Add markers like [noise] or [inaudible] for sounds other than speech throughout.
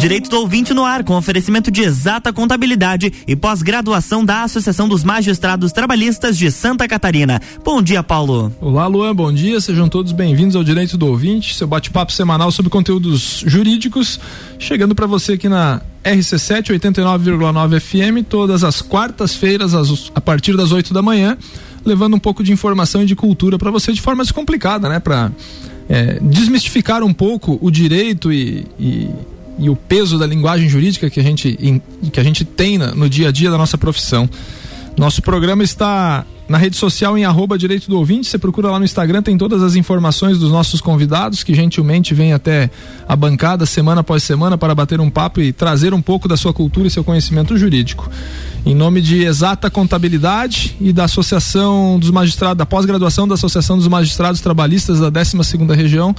Direito do ouvinte no ar, com oferecimento de exata contabilidade e pós-graduação da Associação dos Magistrados Trabalhistas de Santa Catarina. Bom dia, Paulo. Olá, Luan, bom dia. Sejam todos bem-vindos ao Direito do Ouvinte, seu bate-papo semanal sobre conteúdos jurídicos. Chegando para você aqui na RC7 89,9 FM, todas as quartas-feiras, a partir das 8 da manhã, levando um pouco de informação e de cultura para você de forma descomplicada, né? Para é, desmistificar um pouco o direito e, e e o peso da linguagem jurídica que a gente, que a gente tem no dia a dia da nossa profissão. Nosso programa está na rede social em arroba direito do ouvinte, você procura lá no Instagram, tem todas as informações dos nossos convidados que gentilmente vêm até a bancada semana após semana para bater um papo e trazer um pouco da sua cultura e seu conhecimento jurídico. Em nome de Exata Contabilidade e da Associação dos Magistrados, da pós-graduação da Associação dos Magistrados Trabalhistas da 12 segunda Região,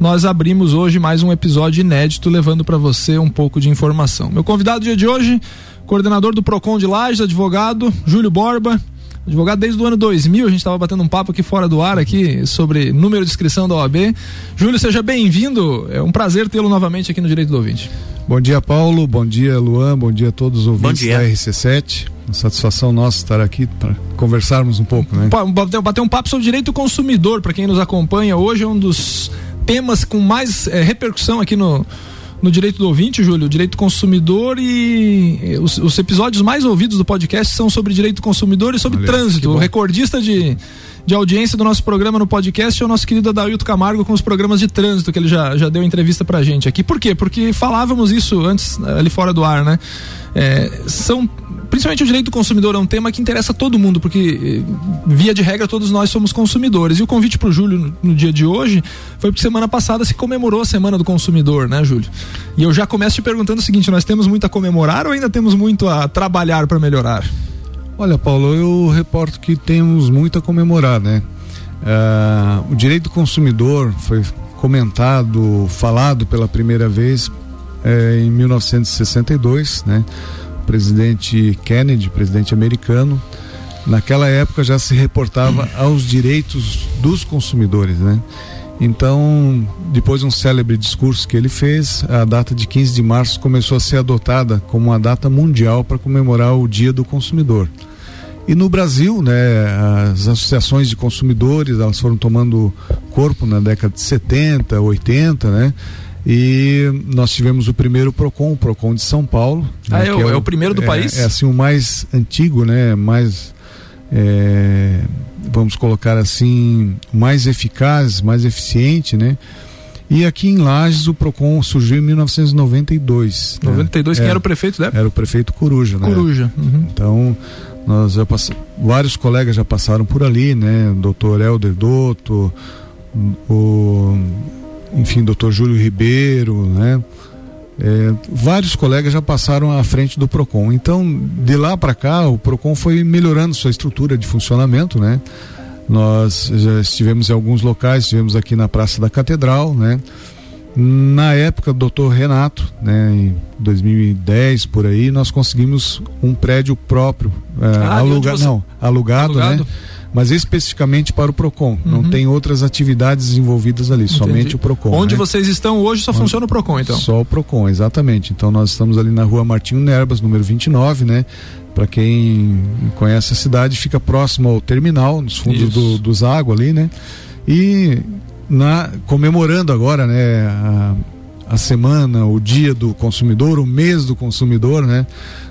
nós abrimos hoje mais um episódio inédito levando para você um pouco de informação. Meu convidado dia de hoje, coordenador do Procon de Lages, advogado Júlio Borba, advogado desde o ano 2000, a gente estava batendo um papo aqui fora do ar aqui sobre número de inscrição da OAB. Júlio, seja bem-vindo. É um prazer tê-lo novamente aqui no Direito do Ouvinte. Bom dia, Paulo. Bom dia, Luan. Bom dia a todos os ouvintes da RC7. Uma satisfação nossa estar aqui para conversarmos um pouco, né? Bater, um papo sobre direito do consumidor, para quem nos acompanha hoje, é um dos temas com mais é, repercussão aqui no, no direito do ouvinte, Júlio, direito do consumidor e os, os, episódios mais ouvidos do podcast são sobre direito do consumidor e sobre Olha, trânsito. O recordista de, de audiência do nosso programa no podcast é o nosso querido Adailto Camargo com os programas de trânsito que ele já, já deu entrevista pra gente aqui. Por quê? Porque falávamos isso antes ali fora do ar, né? É, são principalmente o direito do consumidor é um tema que interessa todo mundo, porque eh, via de regra todos nós somos consumidores. E o convite para o Júlio no, no, dia de hoje foi porque semana passada se comemorou a Semana do Consumidor, né, Júlio? E eu já começo te perguntando o seguinte: nós temos muito a comemorar ou ainda temos muito a trabalhar para melhorar? Olha, Paulo, eu reporto que temos muito a comemorar, né? Uh, o direito do consumidor foi comentado, falado pela primeira vez eh, em 1962, né? presidente Kennedy, presidente americano, naquela época já se reportava aos direitos dos consumidores, né? Então, depois de um célebre discurso que ele fez, a data de 15 de março começou a ser adotada como uma data mundial para comemorar o Dia do Consumidor. E no Brasil, né, as associações de consumidores, elas foram tomando corpo na década de 70, 80, né? E nós tivemos o primeiro PROCON, o PROCON de São Paulo. Ah, né, é, o, é, o, é, o, primeiro do é, país? É assim, o mais antigo, né? Mais. É, vamos colocar assim, mais eficaz, mais eficiente, né? E aqui em Lages o Procon surgiu em 1992. 92, né? quem era o prefeito, né? Era o prefeito Coruja, né? Coruja. Uhum. Então, nós já pass... vários colegas já passaram por ali, né? O doutor Helder Dotto, o enfim, doutor Júlio Ribeiro, né? É, vários colegas já passaram à frente do Procon. Então, de lá para cá, o Procon foi melhorando sua estrutura de funcionamento, né? Nós já estivemos em alguns locais, estivemos aqui na Praça da Catedral, né? Na época do doutor Renato, né, em 2010 por aí, nós conseguimos um prédio próprio, é, ah, aluga, você... não, alugado, alugado, né? Mas especificamente para o Procon. Uhum. Não tem outras atividades envolvidas ali, Entendi. somente o Procon. Onde né? vocês estão hoje só Onde... funciona o Procon, então? Só o Procon, exatamente. Então nós estamos ali na rua Martinho Nerbas, número 29, né? Para quem conhece a cidade, fica próximo ao terminal, nos fundos do, dos águas ali, né? E na, comemorando agora, né? A, a semana, o dia do consumidor, o mês do consumidor, né?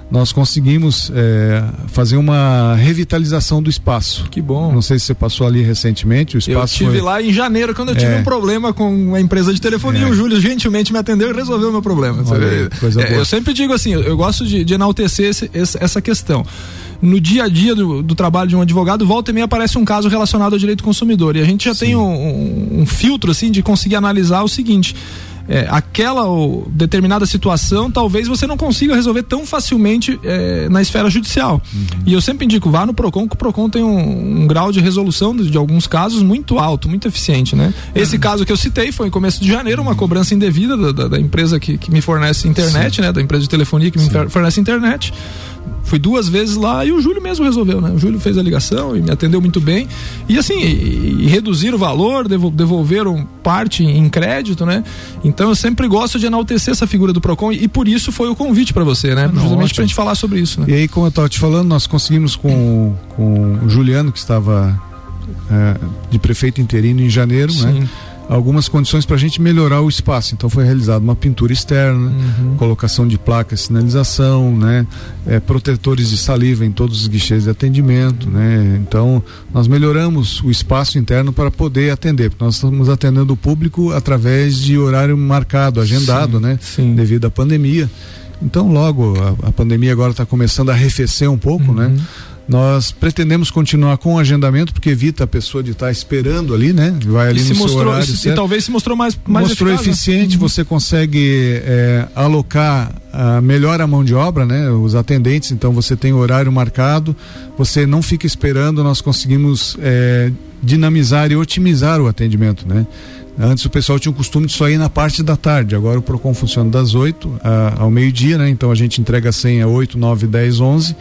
nós conseguimos é, fazer uma revitalização do espaço. Que bom. Não sei se você passou ali recentemente. O espaço eu estive foi... lá em janeiro quando eu tive é. um problema com a empresa de telefonia. É. O Júlio gentilmente me atendeu e resolveu o meu problema. Olha, é. Eu sempre digo assim, eu gosto de, de enaltecer esse, essa questão no dia a dia do, do, trabalho de um advogado, volta e meia aparece um caso relacionado ao direito do consumidor. E a gente já Sim. tem um, um, um, filtro assim de conseguir analisar o seguinte é, aquela ou determinada situação, talvez você não consiga resolver tão facilmente é, na esfera judicial. Uhum. E eu sempre indico, vá no PROCON, que o PROCON tem um, um grau de resolução de, de, alguns casos muito alto, muito eficiente, né? Uhum. Esse caso que eu citei foi em começo de janeiro, uma cobrança indevida da, da, da empresa que, que, me fornece internet, Sim. né? Da empresa de telefonia que Sim. me fornece internet Fui duas vezes lá e o Júlio mesmo resolveu, né? O Júlio fez a ligação e me atendeu muito bem. E assim, e, e reduziram o valor, devolveram parte em crédito, né? Então eu sempre gosto de enaltecer essa figura do Procon e, e por isso foi o convite para você, né? Não, Justamente para a gente falar sobre isso, né? E aí, como eu estava te falando, nós conseguimos com, com o Juliano, que estava é, de prefeito interino em janeiro, né? Sim. né? Algumas condições para a gente melhorar o espaço. Então foi realizada uma pintura externa, uhum. colocação de placas, sinalização, né, é, protetores de saliva em todos os guichês de atendimento, né. Então nós melhoramos o espaço interno para poder atender, porque nós estamos atendendo o público através de horário marcado, agendado, sim, né, sim. devido à pandemia. Então logo a, a pandemia agora está começando a arrefecer um pouco, né. uhum. né nós pretendemos continuar com o agendamento, porque evita a pessoa de estar esperando ali, né? Vai ali e no mostrou, horário. E, e talvez se mostrou mais, mais Mostrou eficaz, né? eficiente, né? você consegue é, alocar a, melhor a mão de obra, né? Os atendentes, então você tem horário marcado, você não fica esperando, nós conseguimos é, dinamizar e otimizar o atendimento, né? Antes o pessoal tinha o costume de só ir na parte da tarde, agora o PROCON funciona das 8 ao meio-dia, né? Então a gente entrega a senha 8, 9, 10, 11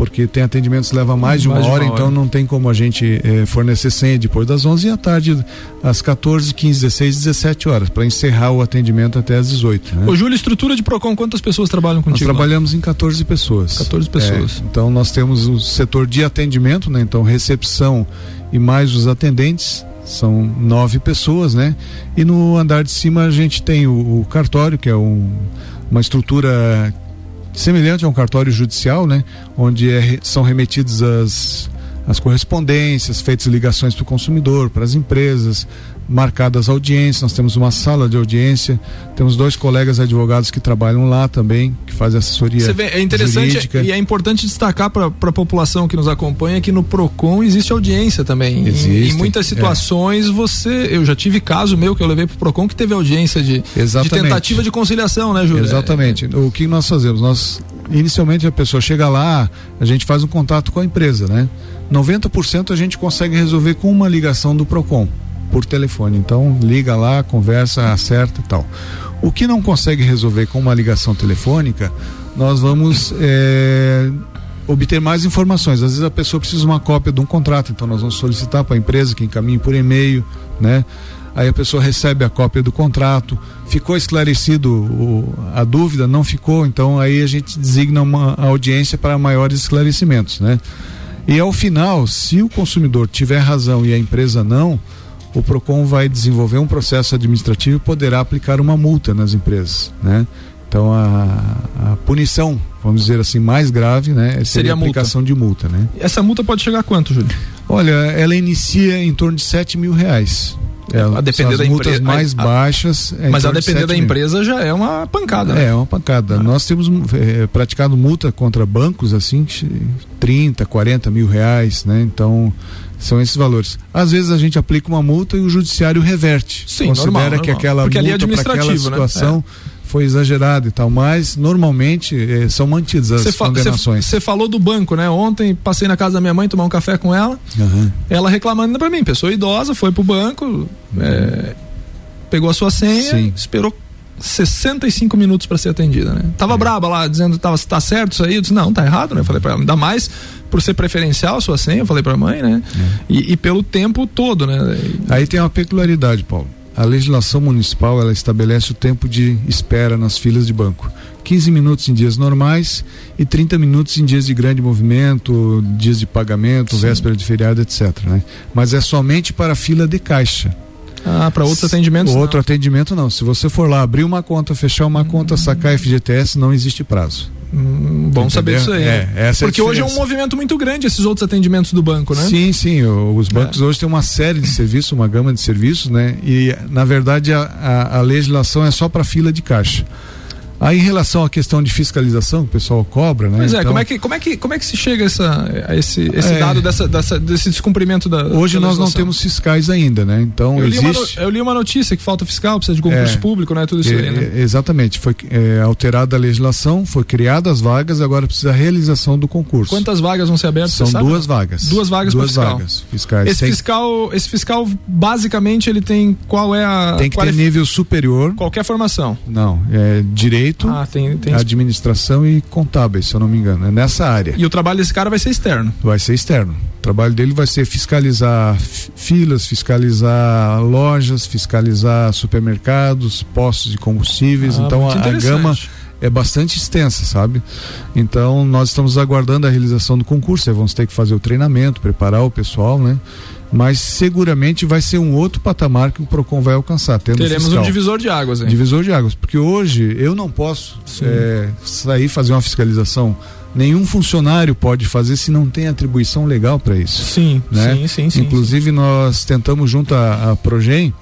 porque tem atendimentos que leva mais de uma, hora, uma hora, então não tem como a gente eh, fornecer senha depois das 11 e à tarde às 14, 15, 16, 17 horas para encerrar o atendimento até às 18. Né? Ô Júlio, estrutura de Procon, quantas pessoas trabalham contigo? Nós trabalhamos lá? em 14 pessoas. 14 pessoas. É, então nós temos o setor de atendimento, né? Então recepção e mais os atendentes são nove pessoas, né? E no andar de cima a gente tem o, o cartório, que é um, uma estrutura semelhante a um cartório judicial, né? Onde é, são remetidas as, as correspondências, feitas ligações para o consumidor, para as empresas, marcadas audiências, nós temos uma sala de audiência, temos dois colegas advogados que trabalham lá também, que fazem assessoria. Você vê, é interessante jurídica. e é importante destacar para a população que nos acompanha que no PROCON existe audiência também. Existe, em, em muitas é. situações é. você. Eu já tive caso meu que eu levei para o PROCON que teve audiência de, de tentativa de conciliação, né, Júlio? Exatamente. O que nós fazemos? Nós, inicialmente, a pessoa chega lá, a gente faz um contato com a empresa, né? 90% a gente consegue resolver com uma ligação do PROCON por telefone. Então liga lá, conversa, acerta e tal. O que não consegue resolver com uma ligação telefônica, nós vamos é, obter mais informações. Às vezes a pessoa precisa de uma cópia de um contrato, então nós vamos solicitar para a empresa que encaminhe por e-mail, né? Aí a pessoa recebe a cópia do contrato, ficou esclarecido o, a dúvida, não ficou, então aí a gente designa uma audiência para maiores esclarecimentos, né? E ao final, se o consumidor tiver razão e a empresa não, o Procon vai desenvolver um processo administrativo e poderá aplicar uma multa nas empresas, né? Então a, a punição, vamos dizer assim, mais grave, né? Seria, seria a aplicação multa. de multa, né? Essa multa pode chegar a quanto, Júlio? Olha, ela inicia em torno de 7 mil reais. É, a depender da multas mais a, baixas. É mas a depender da empresa já é uma pancada, né? É, uma pancada. Ah. Nós temos é, praticado multa contra bancos assim, 30, 40 mil reais, né? Então são esses valores. Às vezes a gente aplica uma multa e o judiciário reverte. Sim, Considera normal, que aquela Porque multa para aquela né? situação né? Foi exagerada e tal, mas normalmente eh, são mantidas as cê condenações. Você falou do banco, né? Ontem passei na casa da minha mãe tomar um café com ela. Uhum. Ela reclamando para mim, pessoa idosa, foi pro banco, uhum. é, pegou a sua senha, Sim. esperou 65 minutos para ser atendida, né? Tava é. braba lá, dizendo tava tá certo isso aí, eu disse, não, tá errado, né? Eu falei para ela, ainda mais por ser preferencial a sua senha, eu falei para a mãe, né? É. E, e, pelo tempo todo, né? Aí tem uma peculiaridade, Paulo. A legislação municipal ela estabelece o tempo de espera nas filas de banco. 15 minutos em dias normais e 30 minutos em dias de grande movimento, dias de pagamento, Sim. véspera de feriado, etc. Né? Mas é somente para a fila de caixa. Ah, para outros atendimentos? Outro não. atendimento não. Se você for lá abrir uma conta, fechar uma hum. conta, sacar FGTS, não existe prazo. Hum, bom Entendeu? saber disso aí. É, essa Porque é hoje é um movimento muito grande esses outros atendimentos do banco, né? Sim, sim. Os bancos é. hoje têm uma série de serviços, uma gama de serviços, né? E na verdade a, a, a legislação é só para fila de caixa. Aí em relação à questão de fiscalização, que o pessoal cobra, né? Pois é, então, como é que, como é que, como é que se chega a, essa, a esse, esse é, dado dessa, dessa, desse descumprimento da. Hoje da nós não temos fiscais ainda, né? Então eu existe. Li uma, eu li uma notícia que falta fiscal, precisa de concurso é, público, né? Tudo isso é, aí, né? Exatamente. Foi é, alterada a legislação, foi criada as vagas, agora precisa a realização do concurso. Quantas vagas vão ser abertas? São duas vagas. Duas vagas duas fiscal. vagas fiscais. Esse fiscal, esse fiscal, basicamente, ele tem qual é a. Tem que ter nível superior. Qualquer formação. Não, é direito direito, ah, tem, tem... administração e contábeis, se eu não me engano. É nessa área. E o trabalho desse cara vai ser externo? Vai ser externo. O trabalho dele vai ser fiscalizar filas, fiscalizar lojas, fiscalizar supermercados, postos de combustíveis. Ah, então a, a gama é bastante extensa, sabe? Então nós estamos aguardando a realização do concurso, aí vamos ter que fazer o treinamento, preparar o pessoal, né? Mas seguramente vai ser um outro patamar que o Procon vai alcançar. Teremos fiscal. um divisor de águas, hein? Divisor de águas, porque hoje eu não posso é, sair fazer uma fiscalização nenhum funcionário pode fazer se não tem atribuição legal para isso. Sim, né? sim, sim, sim. Inclusive sim. nós tentamos junto à, à Progem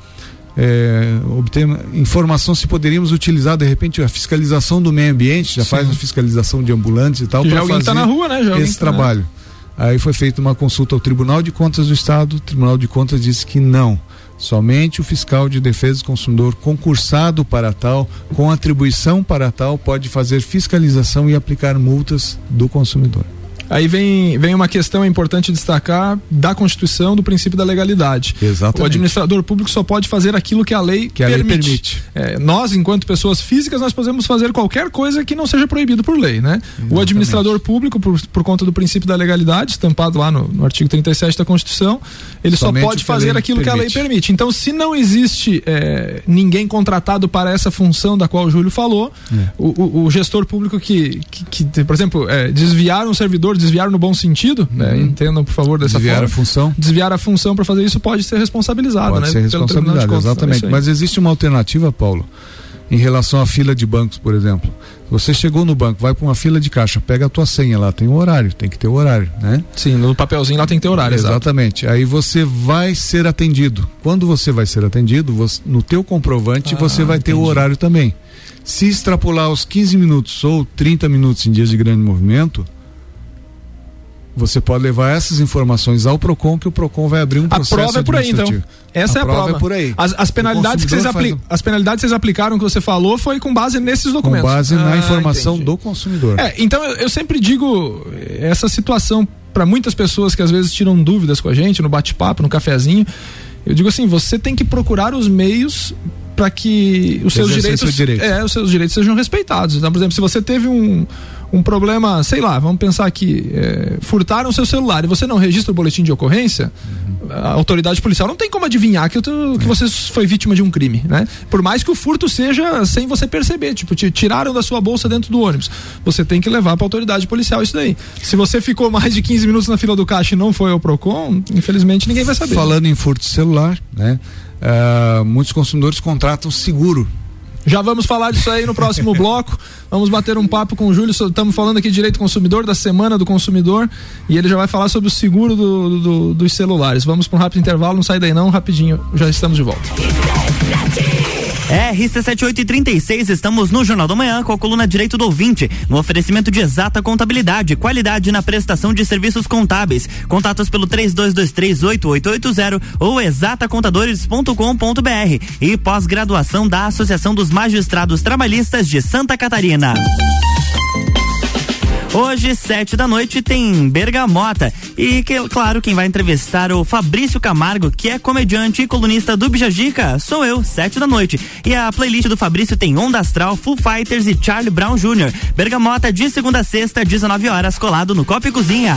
é, obter informação se poderíamos utilizar de repente a fiscalização do meio ambiente, já Sim. faz a fiscalização de ambulantes e tal. Já alguém está na rua, né? Já esse tá, trabalho. Aí foi feita uma consulta ao Tribunal de Contas do Estado, o Tribunal de Contas disse que não. Somente o fiscal de defesa do consumidor concursado para tal, com atribuição para tal, pode fazer fiscalização e aplicar multas do consumidor. Aí vem, vem uma questão importante destacar da Constituição, do princípio da legalidade. Exatamente. O administrador público só pode fazer aquilo que a lei que permite. A lei permite. É, nós, enquanto pessoas físicas, nós podemos fazer qualquer coisa que não seja proibido por lei, né? Exatamente. O administrador público, por, por conta do princípio da legalidade, estampado lá no, no artigo 37 da Constituição, ele Somente só pode fazer aquilo permite. que a lei permite. Então, se não existe é, ninguém contratado para essa função da qual o Júlio falou, é. o, o, o, gestor público que, que, que por exemplo, é, desviar um servidor desviar no bom sentido, né? uhum. né? Entendam, por favor, dessa desviar forma. Desviar a função. Desviar a função para fazer isso pode ser responsabilizado, pode né? ser responsabilizado, exatamente. É Mas existe uma alternativa, Paulo, em relação à fila de bancos, por exemplo. Você chegou no banco, vai para uma fila de caixa, pega a tua senha lá, tem um horário, tem que ter o horário, né? Sim, no papelzinho lá tem que ter horário. Exatamente. Exato. Aí você vai ser atendido. Quando você vai ser atendido, você, no teu comprovante ah, você vai entendi. ter o horário também. Se extrapolar os 15 minutos ou 30 minutos em dias de grande movimento, você pode levar essas informações ao Procon que o Procon vai abrir um processo A prova é por aí, então. Essa a é a prova. prova. É por aí. As, as penalidades que vocês apli... as penalidades que vocês aplicaram que você falou foi com base nesses documentos. Com base ah, na informação entendi. do consumidor. É, então eu, eu sempre digo essa situação para muitas pessoas que às vezes tiram dúvidas com a gente no bate-papo, no cafezinho. Eu digo assim, você tem que procurar os meios para que os seus direitos, direito. é, os seus direitos sejam respeitados. Então, por exemplo, se você teve um um problema, sei lá, vamos pensar aqui, é, furtaram seu celular e você não registra o boletim de ocorrência, a autoridade policial não tem como adivinhar que, tu, que você foi vítima de um crime, né? Por mais que o furto seja sem você perceber, tipo, te tiraram da sua bolsa dentro do ônibus, você tem que levar para a autoridade policial isso daí. Se você ficou mais de 15 minutos na fila do caixa e não foi ao Procon, infelizmente ninguém vai saber. Falando em furto de celular, né? Uh, muitos consumidores contratam seguro já vamos falar disso aí no próximo [laughs] bloco. Vamos bater um papo com o Júlio. Estamos falando aqui direito consumidor, da semana do consumidor. E ele já vai falar sobre o seguro do, do, dos celulares. Vamos para um rápido intervalo, não sai daí não, rapidinho. Já estamos de volta. RC7836, estamos no Jornal da Manhã com a coluna Direito do Ouvinte, no oferecimento de exata contabilidade, qualidade na prestação de serviços contábeis. Contatos pelo 32238880 ou exatacontadores.com.br e pós-graduação da Associação dos Magistrados Trabalhistas de Santa Catarina. Hoje, sete da noite, tem Bergamota. E, que, claro, quem vai entrevistar o Fabrício Camargo, que é comediante e colunista do Bijagica, sou eu, sete da noite. E a playlist do Fabrício tem Onda Astral, Full Fighters e Charlie Brown Jr. Bergamota de segunda a sexta, 19 horas, colado no Copa e Cozinha.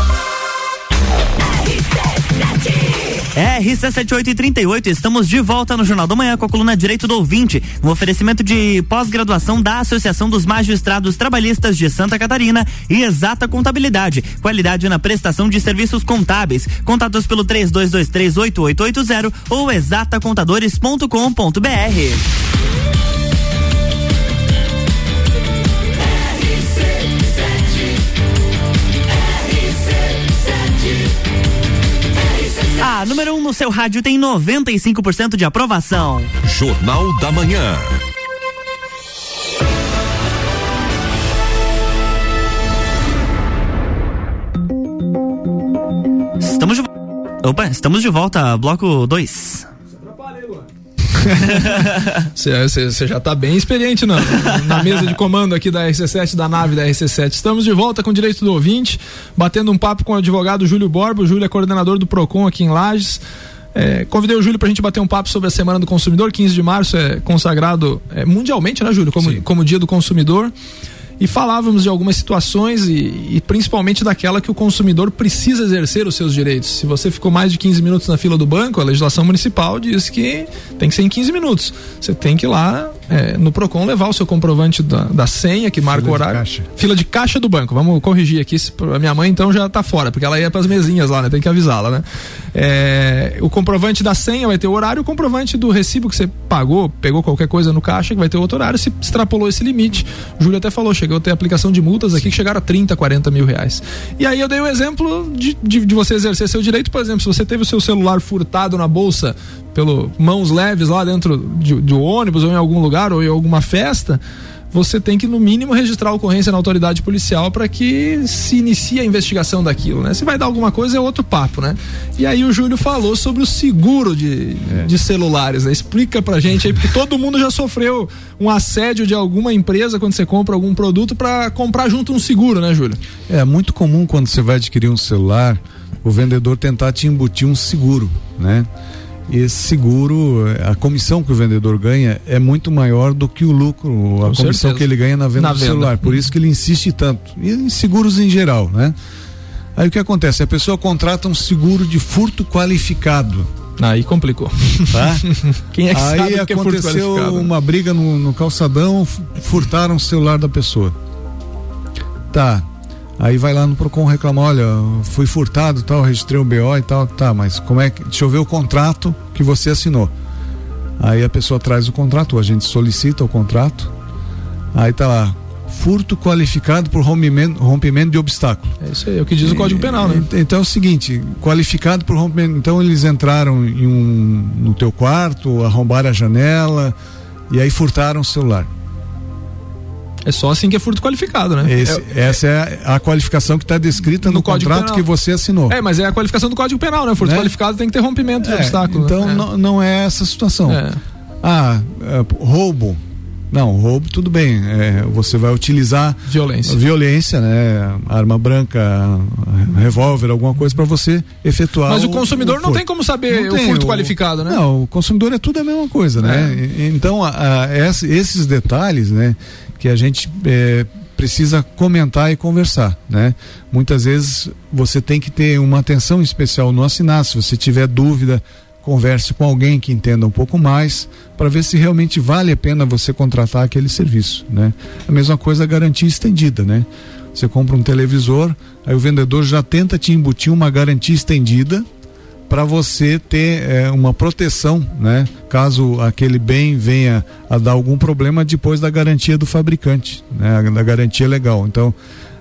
RC7838, estamos de volta no Jornal da Manhã com a coluna Direito do Ouvinte, um oferecimento de pós-graduação da Associação dos Magistrados Trabalhistas de Santa Catarina e Exata Contabilidade, qualidade na prestação de serviços contábeis. Contatos pelo 32238880 ou exatacontadores.com.br. A número 1 um no seu rádio tem 95% de aprovação. Jornal da Manhã. Estamos de Opa, estamos de volta, bloco 2. [laughs] Você já está bem experiente na, na mesa de comando aqui da RC7, da nave da RC7. Estamos de volta com o direito do ouvinte, batendo um papo com o advogado Júlio Borba. O Júlio é coordenador do PROCON aqui em Lages. É, convidei o Júlio para a gente bater um papo sobre a Semana do Consumidor. 15 de março é consagrado é, mundialmente, né, Júlio? Como, como Dia do Consumidor e falávamos de algumas situações e, e, principalmente daquela que o consumidor precisa exercer os seus direitos. Se você ficou mais de 15 minutos na fila do banco, a legislação municipal diz que tem que ser em 15 minutos. Você tem que ir lá é, no PROCON levar o seu comprovante da, da senha que marca fila o horário. De fila de caixa do banco. Vamos corrigir aqui. A minha mãe então já está fora, porque ela ia para as mesinhas lá, né? Tem que avisá-la, né? É, o comprovante da senha vai ter o horário, o comprovante do recibo que você pagou, pegou qualquer coisa no caixa, que vai ter outro horário. Se extrapolou esse limite, o Júlio até falou, chegou a ter aplicação de multas aqui que chegaram a 30, 40 mil reais. E aí eu dei o um exemplo de, de, de você exercer seu direito, por exemplo, se você teve o seu celular furtado na bolsa pelo mãos leves lá dentro de, de ônibus ou em algum lugar ou em alguma festa, você tem que no mínimo registrar a ocorrência na autoridade policial para que se inicie a investigação daquilo, né? Se vai dar alguma coisa é outro papo, né? E aí o Júlio falou sobre o seguro de, é. de celulares, né? Explica pra gente aí, porque todo mundo já sofreu um assédio de alguma empresa quando você compra algum produto para comprar junto um seguro, né, Júlio? É muito comum quando você vai adquirir um celular, o vendedor tentar te embutir um seguro, né? Esse seguro, a comissão que o vendedor ganha é muito maior do que o lucro, a Com comissão certeza. que ele ganha na venda na do venda. celular. Por isso que ele insiste tanto. E em seguros em geral, né? Aí o que acontece? A pessoa contrata um seguro de furto qualificado. Aí complicou. Tá? [laughs] Quem é que Aí sabe que aconteceu é uma briga no, no calçadão, furtaram o celular da pessoa. Tá, Aí vai lá no Procon reclamar, olha, fui furtado, tal, registrei o BO e tal, tá, mas como é que, deixa eu ver o contrato que você assinou. Aí a pessoa traz o contrato, a gente solicita o contrato. Aí tá lá, furto qualificado por rompimento, rompimento de obstáculo. É isso aí, é o que diz o Código Penal, né? Então é o seguinte, qualificado por rompimento, então eles entraram em um no teu quarto, arrombaram a janela e aí furtaram o celular. É só assim que é furto qualificado, né? Esse, é, essa é a qualificação que está descrita no, no contrato penal. que você assinou. É, mas é a qualificação do Código Penal, né? Furto né? qualificado tem que ter rompimento de é, obstáculo. Então né? não, não é essa situação. É. Ah, é, roubo. Não, roubo tudo bem. É, você vai utilizar violência, violência, né? Arma branca, revólver, alguma coisa para você efetuar. Mas o, o consumidor o não tem como saber não o furto o, qualificado, né? Não, o consumidor é tudo a mesma coisa, né? É. Então a, a, esses detalhes, né? Que a gente é, precisa comentar e conversar, né? Muitas vezes você tem que ter uma atenção especial no assinar. Se você tiver dúvida, converse com alguém que entenda um pouco mais para ver se realmente vale a pena você contratar aquele serviço, né? A mesma coisa a garantia estendida, né? Você compra um televisor, aí o vendedor já tenta te embutir uma garantia estendida para você ter é, uma proteção, né? Caso aquele bem venha a dar algum problema depois da garantia do fabricante, né? Da garantia legal. Então,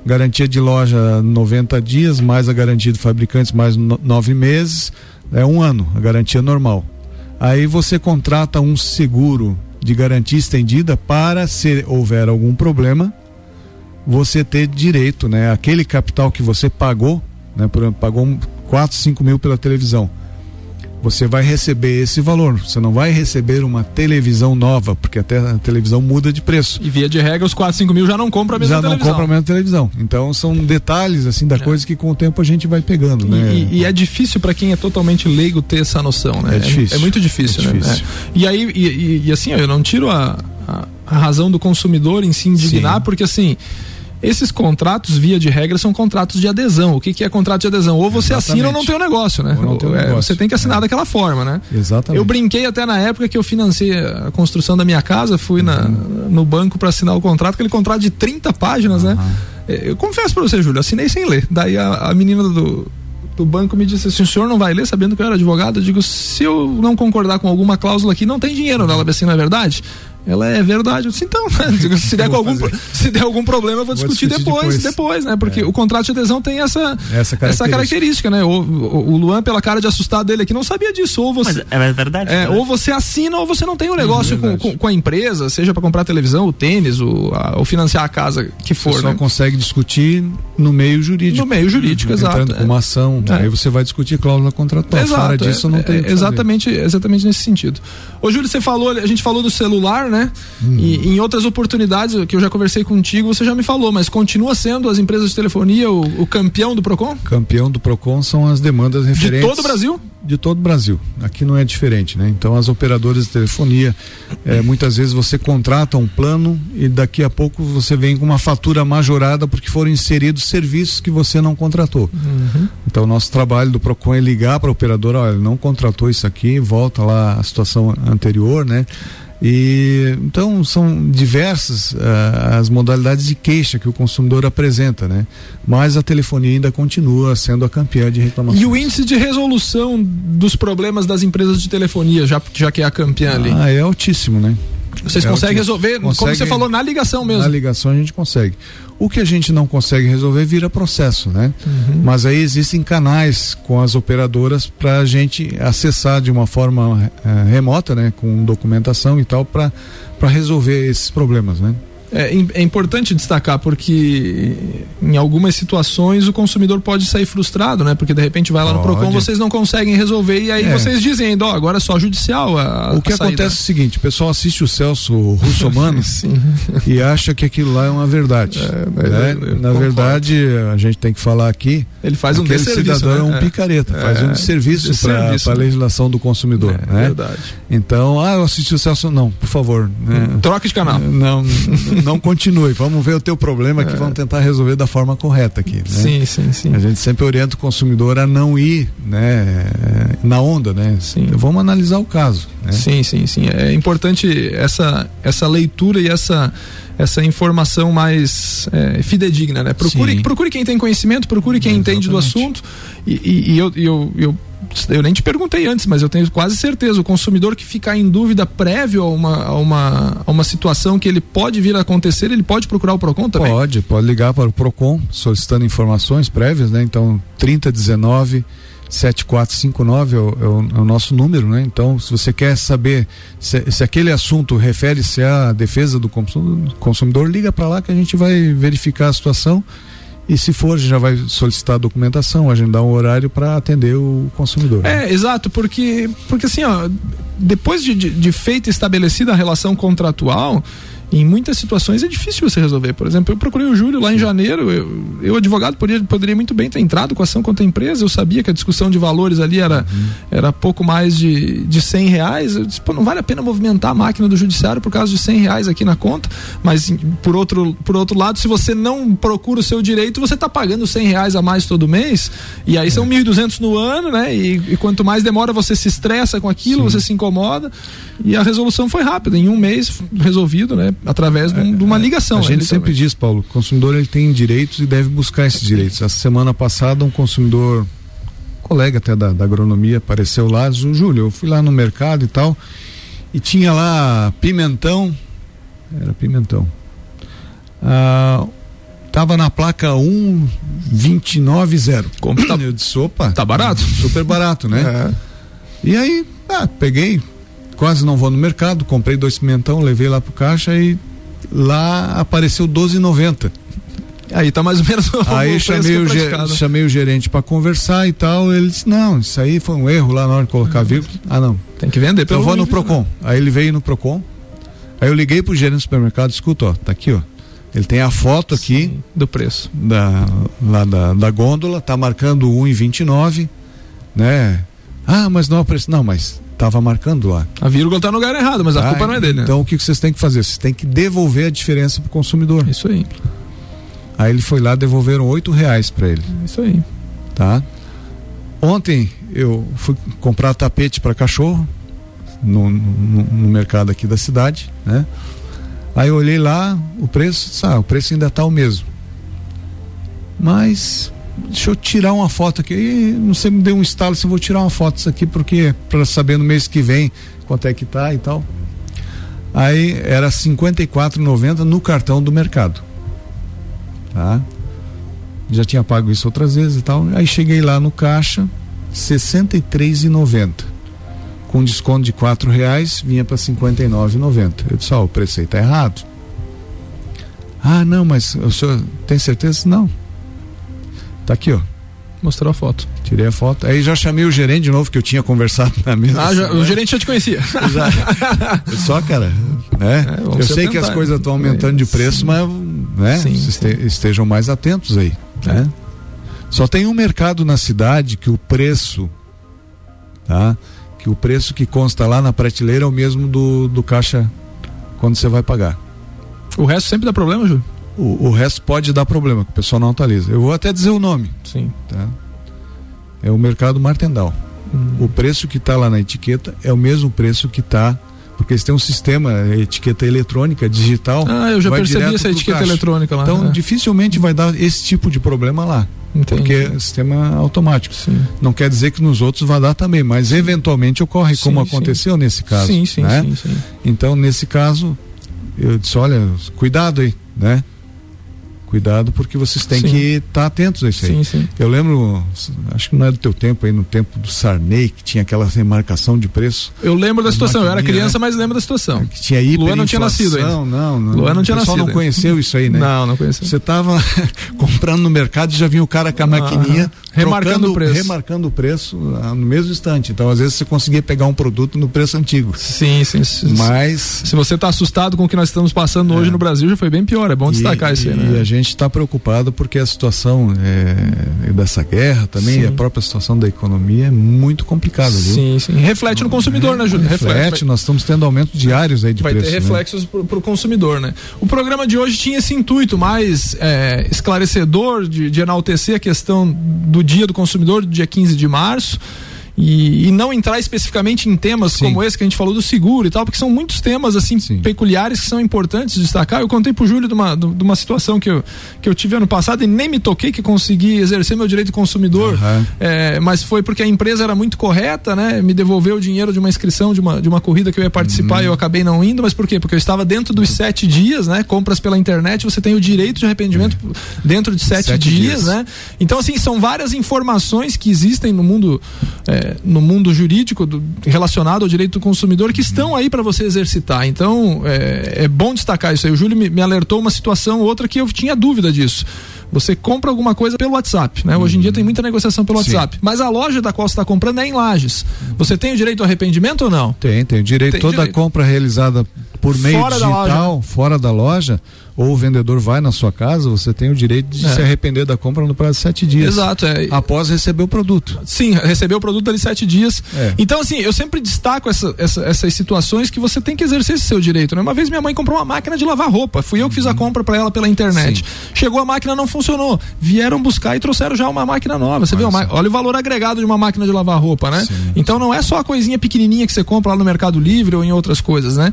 garantia de loja 90 dias, mais a garantia do fabricante, mais no, nove meses, é um ano, a garantia normal. Aí você contrata um seguro de garantia estendida para se houver algum problema, você ter direito, né? Aquele capital que você pagou, né? Por, pagou 4, 5 mil pela televisão. Você vai receber esse valor. Você não vai receber uma televisão nova, porque até a televisão muda de preço. E via de regra, os 4, 5 mil já não compra a mesma já televisão. Já não compra a mesma televisão. Então são detalhes assim da é. coisa que com o tempo a gente vai pegando, e, né? E, e, é difícil para quem é totalmente leigo ter essa noção, né? É difícil. É, é muito difícil, é né? difícil. É. E aí, e, e, assim, eu não tiro a, a, a razão do consumidor em se indignar, Sim. porque assim esses contratos, via de regra, são contratos de adesão. O que, que é contrato de adesão? Ou você Exatamente. assina ou não tem o um negócio, né? Ou tem um é, negócio. Você tem que assinar é. daquela forma, né? Exatamente. Eu brinquei até na época que eu financei a construção da minha casa, fui uhum. na, no banco para assinar o contrato, aquele contrato de 30 páginas, uhum. né? Eu confesso para você, Júlio, assinei sem ler. Daí a, a menina do, do banco me disse assim: o senhor não vai ler, sabendo que eu era advogado? Eu digo: se eu não concordar com alguma cláusula aqui, não tem dinheiro. Ela disse assim: não é verdade? Ela é verdade. Eu disse, então, [laughs] se der, algum, se der algum problema, eu vou, vou discutir, discutir depois, depois, depois, né? Porque é. o contrato de adesão tem essa, essa, característica. essa característica, né? O, o, Luan, pela cara de assustado dele aqui, não sabia disso. Ou você, Mas é verdade. É, é ou você assina ou você não tem um negócio com, com, com, a empresa, seja para comprar televisão, o tênis, o, a, ou financiar a casa que for. Você né? só consegue discutir no meio jurídico. No meio jurídico, exato. Entrando com uma ação, é. aí você vai discutir cláusula contratual. Exato, Fora disso, não tem. exatamente, exatamente nesse sentido. Ô, Júlio, você falou, a gente falou do celular, né? Hum. E em outras oportunidades que eu já conversei contigo, você já me falou, mas continua sendo as empresas de telefonia o, o campeão do Procon? Campeão do Procon são as demandas referentes. De todo o Brasil? De todo o Brasil. Aqui não é diferente, né? Então as operadoras de telefonia, é, muitas vezes você contrata um plano e daqui a pouco você vem com uma fatura majorada porque foram inseridos serviços que você não contratou. Uhum. Então o nosso trabalho do Procon é ligar para a operadora, olha, não contratou isso aqui, volta lá a situação anterior, né? E então são diversas uh, as modalidades de queixa que o consumidor apresenta, né? Mas a telefonia ainda continua sendo a campeã de reclamações. E o índice de resolução dos problemas das empresas de telefonia, já, já que é a campeã ali? Ah, é altíssimo, né? Vocês é conseguem resolver, consegue, como você falou, na ligação mesmo. Na ligação a gente consegue. O que a gente não consegue resolver vira processo, né? Uhum. Mas aí existem canais com as operadoras para a gente acessar de uma forma é, remota, né? Com documentação e tal, para resolver esses problemas, né? É, é, importante destacar porque em algumas situações o consumidor pode sair frustrado, né? Porque de repente vai lá pode. no Procon, vocês não conseguem resolver e aí é. vocês dizem ainda, ó, agora é só judicial. A, o que acontece é o seguinte, o pessoal assiste o Celso Russomano [laughs] e acha que aquilo lá é uma verdade. É, né? eu, eu Na concordo. verdade, a gente tem que falar aqui. Ele faz um cidadão né? é um é. picareta, faz um serviço para a né? legislação do consumidor. É, né? verdade. Então, ah, eu assisti o Celso, não, por favor. Né? Troca de canal. Não, não continue. Vamos ver o teu problema que é. vamos tentar resolver da forma correta aqui. Né? Sim, sim, sim. A gente sempre orienta o consumidor a não ir, né, na onda, né? Sim. Então, vamos analisar o caso. Né? Sim, sim, sim. É importante essa essa leitura e essa essa informação mais é, fidedigna, né? Procure, procure quem tem conhecimento, procure quem entende do assunto e, e, e eu, eu, eu eu nem te perguntei antes, mas eu tenho quase certeza, o consumidor que ficar em dúvida prévio a uma, a uma, a uma situação que ele pode vir a acontecer, ele pode procurar o PROCON também? Pode, pode ligar para o PROCON solicitando informações prévias, né? Então, 3019 7459 é o, é, o, é o, nosso número, né? Então, se você quer saber se, se aquele assunto refere-se à defesa do consumidor, liga para lá que a gente vai verificar a situação e se for, a gente já vai solicitar a documentação, agendar um horário para atender o consumidor. É, exato, porque, porque assim, ó, depois de, de, de feita estabelecida a relação contratual, em muitas situações é difícil você resolver. Por exemplo, eu procurei o Júlio lá em janeiro, eu, eu advogado, poderia, poderia muito bem ter entrado com ação contra a empresa, eu sabia que a discussão de valores ali era, uhum. era pouco mais de, de 100 reais, eu disse, pô, não vale a pena movimentar a máquina do judiciário por causa de 100 reais aqui na conta, mas por outro, por outro lado, se você não procura o seu direito, você está pagando 100 reais a mais todo mês, e aí é. são 1.200 no ano, né, e, e, quanto mais demora você se estressa com aquilo, Sim. você se incomoda, e a resolução foi rápida, em um mês resolvido, né, através de, um- de uma ligação. A né, gente sempre diz, Paulo, o consumidor ele tem direitos e deve buscar esses direitos. Essa semana passada, um consumidor, colega até da, da agronomia, apareceu lá, disse, Júlio, eu fui lá no mercado e tal, e tinha lá pimentão, era pimentão. Ah, tava na placa 1290. Como tá- Eu disse, opa, Tá barato? super barato, né? É. E aí, ah, peguei, quase não vou no mercado, comprei dois pimentão, levei lá pro caixa e lá apareceu 12,90. Aí tá mais ou menos o Aí preço chamei é o, ge- praticado. chamei o gerente para conversar e tal. Ele disse: Não, isso aí foi um erro lá na hora de colocar vírgula. Ah, não. Tem que vender Então pelo eu vou no nível, Procon. né? Aí ele veio no Procon. Aí eu liguei pro gerente do supermercado: Escuta, ó, tá aqui, ó. Ele tem a foto aqui Sim, do preço. da, lá da, da gôndola, tá marcando 1,29, né? Ah, mas não é o preço. Não, mas tava marcando lá. A vírgula tá no lugar errado, mas a Ah, culpa não é dele, né? Então o que vocês têm que fazer? Vocês têm que devolver a diferença pro consumidor. Isso aí, Aí ele foi lá, devolveram oito reais para ele, isso aí. tá? Ontem eu fui comprar tapete para cachorro no, no, no mercado aqui da cidade, né? Aí eu olhei lá o preço, ah, o preço ainda tá o mesmo. Mas deixa eu tirar uma foto aqui. E não sei, me deu um estalo se eu vou tirar uma foto disso aqui porque para saber no mês que vem quanto é que tá e tal. Aí era R$ 54,90 no cartão do mercado. Tá? Já tinha pago isso outras vezes e tal. Aí cheguei lá no caixa, R$ 63,90. Com desconto de quatro reais, vinha para R$ 59,90. Eu disse, ó, o preço aí tá errado. Ah, não, mas o senhor tem certeza? Não. Tá aqui, ó. Mostrou a foto. Tirei a foto. Aí já chamei o gerente de novo, que eu tinha conversado na mesa. Ah, já- o gerente já te conhecia. Só, cara, né? É, eu se sei que as coisas estão aumentando de preço, mas né? Sim, sim. te- estejam mais atentos aí, né? Só tem um mercado na cidade que o preço, tá? Que o preço que consta lá na prateleira é o mesmo do, do caixa quando você vai pagar. O resto sempre dá problema, Júlio? O, o resto pode dar problema, que o pessoal não atualiza. Eu vou até dizer o nome, Sim. tá? É o mercado Martendal. Hum. O preço que está lá na etiqueta é o mesmo preço que está, porque eles têm um sistema, é, etiqueta eletrônica, digital. Ah, eu já percebi essa etiqueta caixa. eletrônica lá. Então, é. dificilmente vai dar esse tipo de problema lá, Entendi. porque é sistema automático. Sim. Não quer dizer que nos outros vai dar também, mas eventualmente ocorre, Sim, como sim. aconteceu nesse caso. Sim, sim, né? sim, sim. Então, nesse caso, eu disse: olha, cuidado aí, né? Cuidado, porque vocês têm Sim. que estar atentos a isso aí. Sim, sim. Eu lembro, acho que não é do teu tempo aí, no tempo do Sarney, que tinha aquela remarcação de preço, Eu lembro da situação. Eu era criança, né? mas lembro da situação. que tinha Luan não tinha nascido hiperinflação. Não, não. Luan não tinha o pessoal nascido não ainda. conheceu isso aí, né? Não, não conhecia. Você tava [laughs] comprando no mercado e já vinha o cara com a maquininha Aham. Remarcando o preço. remarcando o preço ah, no mesmo instante. Então, às vezes, você conseguia pegar um produto no preço antigo. Sim, sim. sim. Mas. Se você está assustado com o que nós estamos passando hoje no Brasil, já foi bem pior. É bom destacar e, isso aí, e né? a gente está preocupado porque a situação é, dessa guerra também, Sim. e a própria situação da economia é muito complicada, viu? Sim, sim. Reflete no consumidor, né, Júlio? Reflete, nós estamos tendo aumento diários aí de vai preço. ter né? reflexos para o consumidor, né? O programa de hoje tinha esse intuito mais é, esclarecedor de, de enaltecer a questão do dia do consumidor, do dia 15 de março. E, e não entrar especificamente em temas Sim. como esse que a gente falou do seguro e tal, porque são muitos temas assim Sim. peculiares que são importantes de destacar. Eu contei pro Júlio de uma, de uma situação que eu, que eu tive ano passado e nem me toquei que consegui exercer meu direito de consumidor, Aham. é, mas foi porque a empresa era muito correta, né? Me devolveu o dinheiro de uma inscrição de uma, de uma corrida que eu ia participar Uhum. e eu acabei não indo, mas por quê? Porque eu estava dentro dos sete dias, né? Compras pela internet, você tem o direito de arrependimento dentro de sete, Sete dias, dias. né? Então, assim, são várias informações que existem no mundo, é, no mundo jurídico do- relacionado ao direito do consumidor que estão aí para você exercitar. Então, é, é bom destacar isso aí. O Júlio me, me alertou uma situação, outra que eu tinha dúvida disso. Você compra alguma coisa pelo WhatsApp, né? Hoje em dia tem muita negociação pelo Uhum. Sim. WhatsApp. Mas a loja da qual você está comprando é em Lages. Você tem o direito ao arrependimento ou não? Tem, tem o direito. Tem Toda direito. compra realizada por meio Fora da digital, loja, fora da loja, ou o vendedor vai na sua casa, você tem o direito de É. se arrepender da compra no prazo de sete dias. Exato. É, Após receber o produto. Sim, recebeu o produto ali sete dias. É. Então, assim, eu sempre destaco essa- essa- essas situações que você tem que exercer esse seu direito. Né? Uma vez minha mãe comprou uma máquina de lavar roupa. Fui eu que fiz a compra para ela pela internet. Chegou a máquina, não funcionou. Vieram buscar e trouxeram já uma máquina nova. Você Olha viu? Olha o valor agregado de uma máquina de lavar roupa, né? Sim. Então não é só a coisinha pequenininha que você compra lá no Mercado Livre ou em outras coisas, né?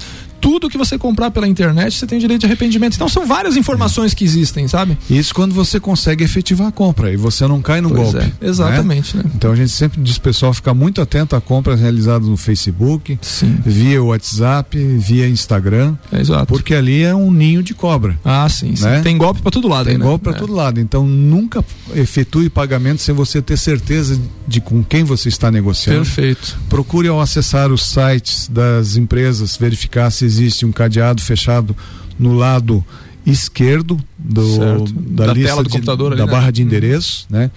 Tudo que você comprar pela internet você tem direito de arrependimento. Então são várias informações que existem, sabe? Isso quando você consegue efetivar a compra e você não cai no Pois golpe. é, exatamente, né? Então a gente sempre diz pessoal ficar muito atento a compras realizadas no Facebook, Sim. via WhatsApp, via Instagram, É exato. porque ali é um ninho de cobra. Ah, sim, sim. Né? Tem golpe pra todo lado Tem aí, né? golpe para É. todo lado. Então nunca efetue pagamento sem você ter certeza de com quem você está negociando. Perfeito. Procure ao acessar os sites das empresas verificar se existe um cadeado fechado no lado esquerdo do, da, Da lista do de- computador ali, da né? barra de Uhum. endereço, né?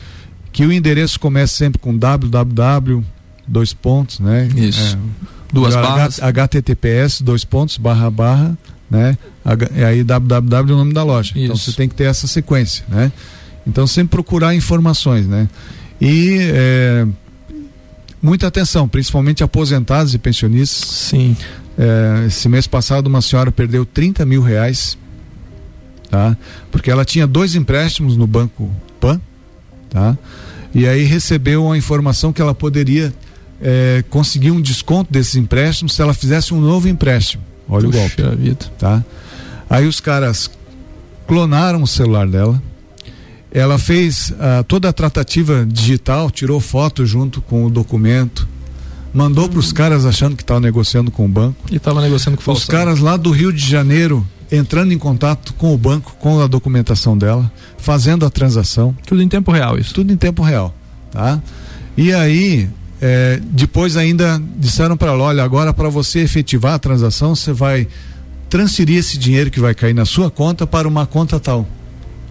Que o endereço comece sempre com www dois pontos, né? Isso. É, Duas barras. HTTPS dois pontos barra barra, né? H, e aí www é o nome da loja. Então Isso. você tem que ter essa sequência, né? Então sempre procurar informações, né? E é, muita atenção, principalmente aposentados e pensionistas. Sim. É, esse mês passado uma senhora perdeu 30 mil reais, tá? Porque ela tinha dois empréstimos no banco Pan, tá? E aí recebeu a informação que ela poderia é, conseguir um desconto desses empréstimos se ela fizesse um novo empréstimo. Olha o golpe Puxa vida. tá? Aí os caras clonaram o celular dela. Ela fez ah, toda a tratativa digital, tirou foto junto com o documento, mandou para os caras achando que estava negociando com o banco. E tava negociando com o Os caras lá do Rio de Janeiro entrando em contato com o banco, com a documentação dela, fazendo a transação Tudo em tempo real isso. tudo em tempo real, tá? E aí, é, depois ainda disseram para ela, olha, agora para você efetivar a transação, você vai transferir esse dinheiro que vai cair na sua conta para uma conta tal.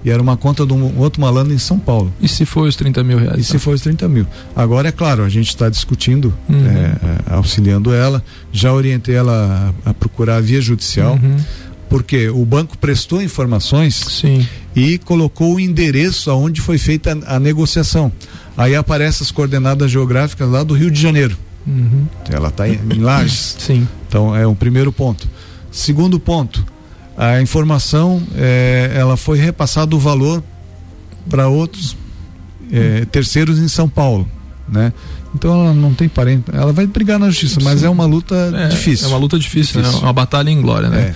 E era uma conta de um outro malandro em São Paulo. E se foi os 30 mil reais? E se for os 30 mil. Agora, é claro, a gente está discutindo, Uhum. é, é, auxiliando ela. Já orientei ela a, a procurar a via judicial, Uhum. porque o banco prestou informações Sim. e colocou o endereço aonde foi feita a, a negociação. Aí aparecem as coordenadas geográficas lá do Rio de Janeiro. Uhum. Ela está em, em Lages. Sim. Então é um primeiro ponto. Segundo ponto, a informação é, ela foi repassado o valor para outros é, terceiros em São Paulo, né? Então ela não tem parente, ela vai brigar na justiça, mas Sim. é uma luta É, difícil. É uma luta difícil, Difícil. né? Uma batalha em glória, né?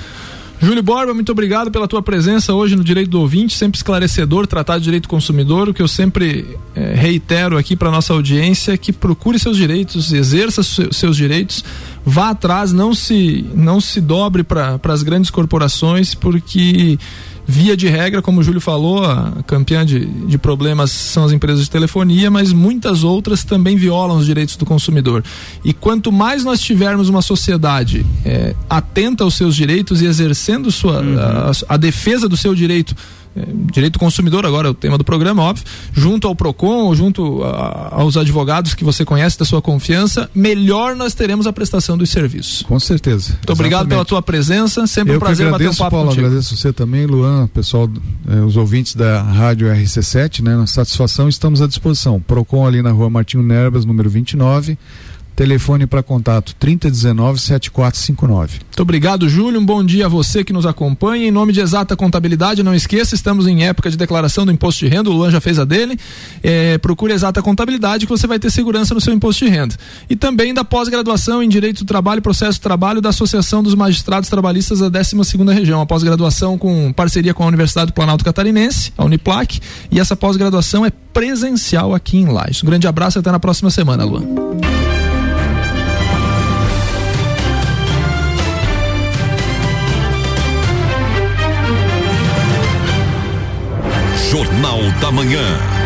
É. Júlio Borba, muito obrigado pela tua presença hoje no Direito do Ouvinte, sempre esclarecedor, tratar de direito do consumidor, o que eu sempre eh, reitero aqui para nossa audiência é que procure seus direitos, exerça se- seus direitos, vá atrás, não se não se dobre para as grandes corporações, porque via de regra, como o Júlio falou, a campeã de, de problemas são as empresas de telefonia, mas muitas outras também violam os direitos do consumidor. E quanto mais nós tivermos uma sociedade eh, atenta aos seus direitos e exercendo sua, a, a defesa do seu direito, direito do consumidor, agora é o tema do programa, óbvio, junto ao PROCON, junto a- aos advogados que você conhece da sua confiança, melhor nós teremos a prestação dos serviços. Com certeza. Muito obrigado pela tua presença, sempre Eu um prazer que bater um agradeço, papo Paulo, contigo. agradeço você também, Luan, pessoal, eh, os ouvintes da Rádio RC7, né? Na satisfação, estamos à disposição. Procon ali na rua Martinho Nerbas, número 29. Telefone para contato 3019-7459. Muito obrigado, Júlio. Um bom dia a você que nos acompanha. Em nome de Exata Contabilidade, não esqueça, estamos em época de declaração do imposto de renda. O Luan já fez a dele. É, procure Exata Contabilidade que você vai ter segurança no seu imposto de renda. E também da pós-graduação em Direito do Trabalho e Processo do Trabalho da Associação dos Magistrados Trabalhistas da 12 Região. A pós-graduação com parceria com a Universidade do Planalto Catarinense, a Uniplac. E essa pós-graduação é presencial aqui em Lages. Um grande abraço e até na próxima semana, Luan. Jornal da Manhã.